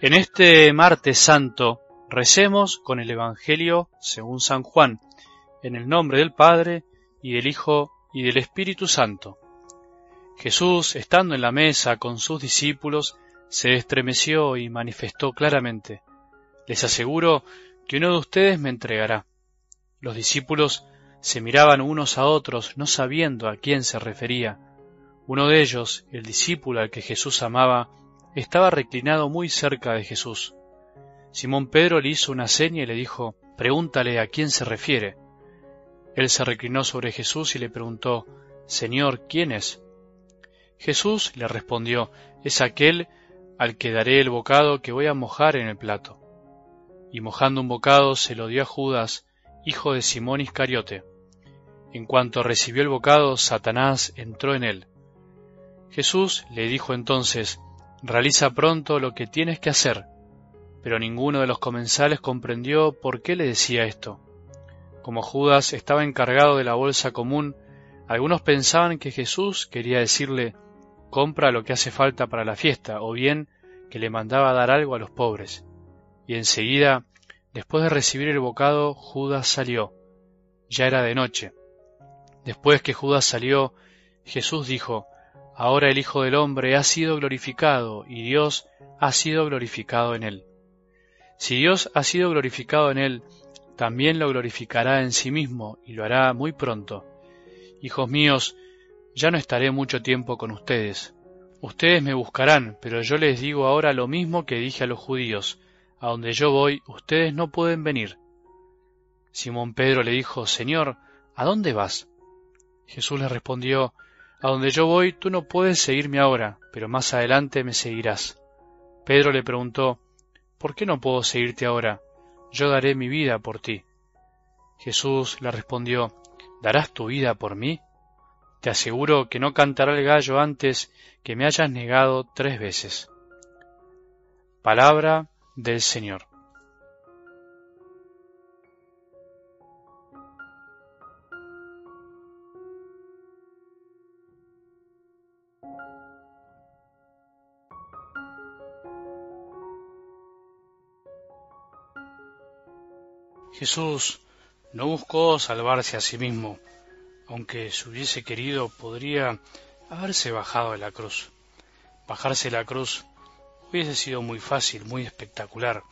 En este martes santo recemos con el Evangelio según San Juan, en el nombre del Padre y del Hijo y del Espíritu Santo. Jesús, estando en la mesa con sus discípulos, se estremeció y manifestó claramente, Les aseguro que uno de ustedes me entregará. Los discípulos se miraban unos a otros, no sabiendo a quién se refería. Uno de ellos, el discípulo al que Jesús amaba, estaba reclinado muy cerca de Jesús. Simón Pedro le hizo una seña y le dijo, Pregúntale a quién se refiere. Él se reclinó sobre Jesús y le preguntó, Señor, ¿quién es? Jesús le respondió, Es aquel al que daré el bocado que voy a mojar en el plato. Y mojando un bocado se lo dio a Judas, hijo de Simón Iscariote. En cuanto recibió el bocado, Satanás entró en él. Jesús le dijo entonces, Realiza pronto lo que tienes que hacer. Pero ninguno de los comensales comprendió por qué le decía esto. Como Judas estaba encargado de la bolsa común, algunos pensaban que Jesús quería decirle, compra lo que hace falta para la fiesta, o bien que le mandaba dar algo a los pobres. Y enseguida, después de recibir el bocado, Judas salió. Ya era de noche. Después que Judas salió, Jesús dijo, Ahora el Hijo del Hombre ha sido glorificado y Dios ha sido glorificado en él. Si Dios ha sido glorificado en él, también lo glorificará en sí mismo y lo hará muy pronto. Hijos míos, ya no estaré mucho tiempo con ustedes. Ustedes me buscarán, pero yo les digo ahora lo mismo que dije a los judíos. A donde yo voy, ustedes no pueden venir. Simón Pedro le dijo, Señor, ¿a dónde vas? Jesús le respondió, a donde yo voy tú no puedes seguirme ahora, pero más adelante me seguirás. Pedro le preguntó, ¿Por qué no puedo seguirte ahora? Yo daré mi vida por ti. Jesús le respondió, ¿Darás tu vida por mí? Te aseguro que no cantará el gallo antes que me hayas negado tres veces. Palabra del Señor. Jesús no buscó salvarse a sí mismo, aunque si hubiese querido podría haberse bajado de la cruz. Bajarse de la cruz hubiese sido muy fácil, muy espectacular,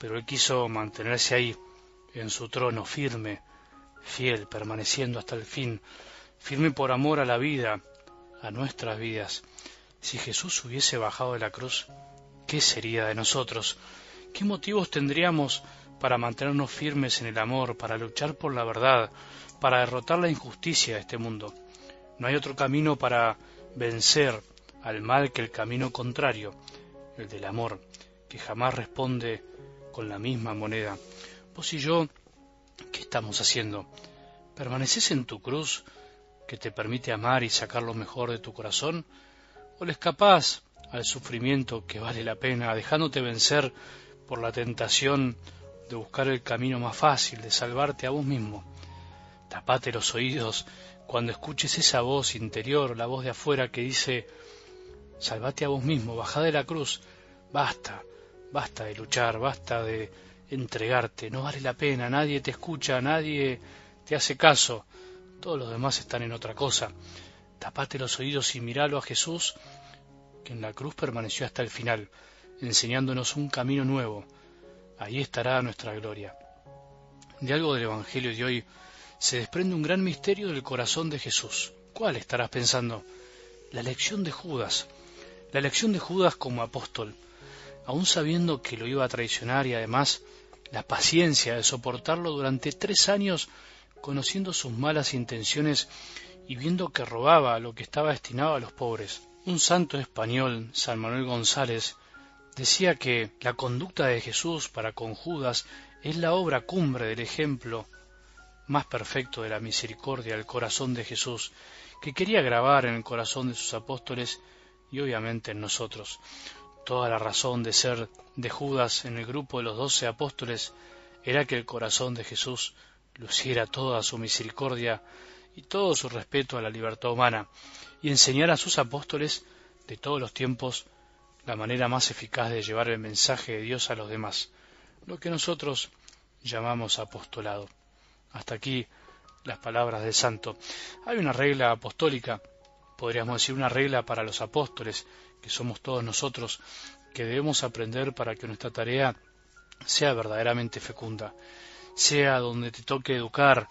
pero él quiso mantenerse ahí, en su trono, firme, fiel, permaneciendo hasta el fin, firme por amor a la vida, a nuestras vidas. Si Jesús hubiese bajado de la cruz, ¿qué sería de nosotros? ¿Qué motivos tendríamos para mantenernos firmes en el amor, para luchar por la verdad, para derrotar la injusticia de este mundo. No hay otro camino para vencer al mal que el camino contrario, el del amor, que jamás responde con la misma moneda. Vos y yo, ¿qué estamos haciendo? ¿Permaneces en tu cruz que te permite amar y sacar lo mejor de tu corazón? ¿O le escapás al sufrimiento que vale la pena, dejándote vencer por la tentación de buscar el camino más fácil, de salvarte a vos mismo. Tapate los oídos cuando escuches esa voz interior, la voz de afuera que dice, salvate a vos mismo, baja de la cruz, basta, basta de luchar, basta de entregarte, no vale la pena, nadie te escucha, nadie te hace caso, todos los demás están en otra cosa. Tapate los oídos y miralo a Jesús, que en la cruz permaneció hasta el final, enseñándonos un camino nuevo, Ahí estará nuestra gloria. De algo del Evangelio de hoy se desprende un gran misterio del corazón de Jesús. ¿Cuál estarás pensando? La elección de Judas. La elección de Judas como apóstol, aun sabiendo que lo iba a traicionar y además la paciencia de soportarlo durante tres años, conociendo sus malas intenciones y viendo que robaba lo que estaba destinado a los pobres. Un santo español, San Manuel González, decía que la conducta de Jesús para con Judas es la obra cumbre del ejemplo más perfecto de la misericordia del corazón de Jesús, que quería grabar en el corazón de sus apóstoles y obviamente en nosotros. Toda la razón de ser de Judas en el grupo de los doce apóstoles era que el corazón de Jesús luciera toda su misericordia y todo su respeto a la libertad humana, y enseñara a sus apóstoles de todos los tiempos la manera más eficaz de llevar el mensaje de Dios a los demás, lo que nosotros llamamos apostolado. Hasta aquí las palabras del santo. Hay una regla apostólica, podríamos decir una regla para los apóstoles, que somos todos nosotros, que debemos aprender para que nuestra tarea sea verdaderamente fecunda, sea donde te toque educar,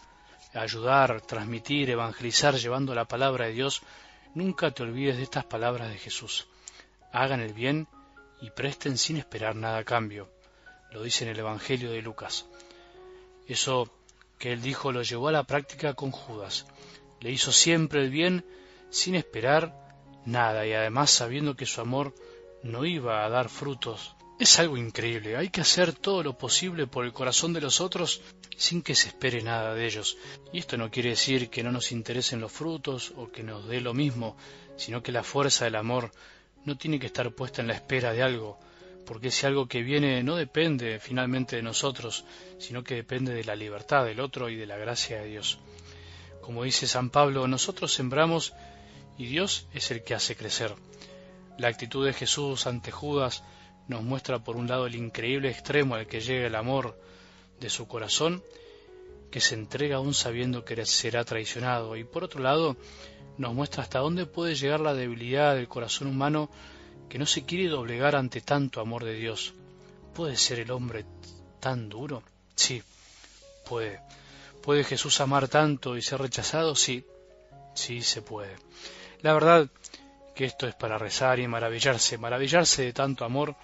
ayudar, transmitir, evangelizar llevando la palabra de Dios, nunca te olvides de estas palabras de Jesús. Hagan el bien y presten sin esperar nada a cambio. Lo dice en el Evangelio de Lucas. Eso que él dijo lo llevó a la práctica con Judas. Le hizo siempre el bien sin esperar nada y además sabiendo que su amor no iba a dar frutos. Es algo increíble, hay que hacer todo lo posible por el corazón de los otros sin que se espere nada de ellos. Y esto no quiere decir que no nos interesen los frutos o que nos dé lo mismo, sino que la fuerza del amor no tiene que estar puesta en la espera de algo, porque ese algo que viene no depende finalmente de nosotros, sino que depende de la libertad del otro y de la gracia de Dios. Como dice San Pablo, nosotros sembramos y Dios es el que hace crecer. La actitud de Jesús ante Judas nos muestra por un lado el increíble extremo al que llega el amor de su corazón, que se entrega aún sabiendo que será traicionado, y por otro lado nos muestra hasta dónde puede llegar la debilidad del corazón humano que no se quiere doblegar ante tanto amor de Dios. ¿Puede ser el hombre tan duro? Sí, puede. ¿Puede Jesús amar tanto y ser rechazado? Sí, sí se puede. La verdad que esto es para rezar y maravillarse, maravillarse de tanto amor,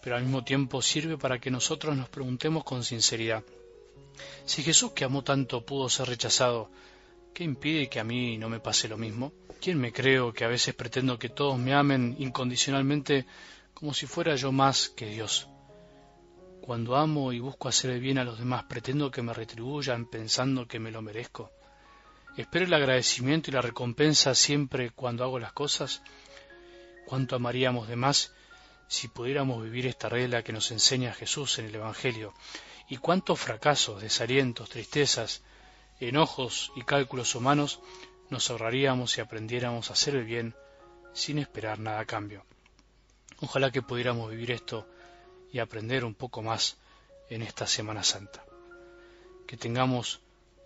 pero al mismo tiempo sirve para que nosotros nos preguntemos con sinceridad, si Jesús que amó tanto pudo ser rechazado, ¿qué impide que a mí no me pase lo mismo? ¿Quién me creo que a veces pretendo que todos me amen incondicionalmente como si fuera yo más que Dios? Cuando amo y busco hacer el bien a los demás, pretendo que me retribuyan pensando que me lo merezco. Espero el agradecimiento y la recompensa siempre cuando hago las cosas. ¿Cuánto amaríamos de más si pudiéramos vivir esta regla que nos enseña Jesús en el Evangelio? ¿Y cuántos fracasos, desalientos, tristezas, enojos y cálculos humanos nos ahorraríamos si aprendiéramos a hacer el bien sin esperar nada a cambio? Ojalá que pudiéramos vivir esto y aprender un poco más en esta Semana Santa. Que tengamos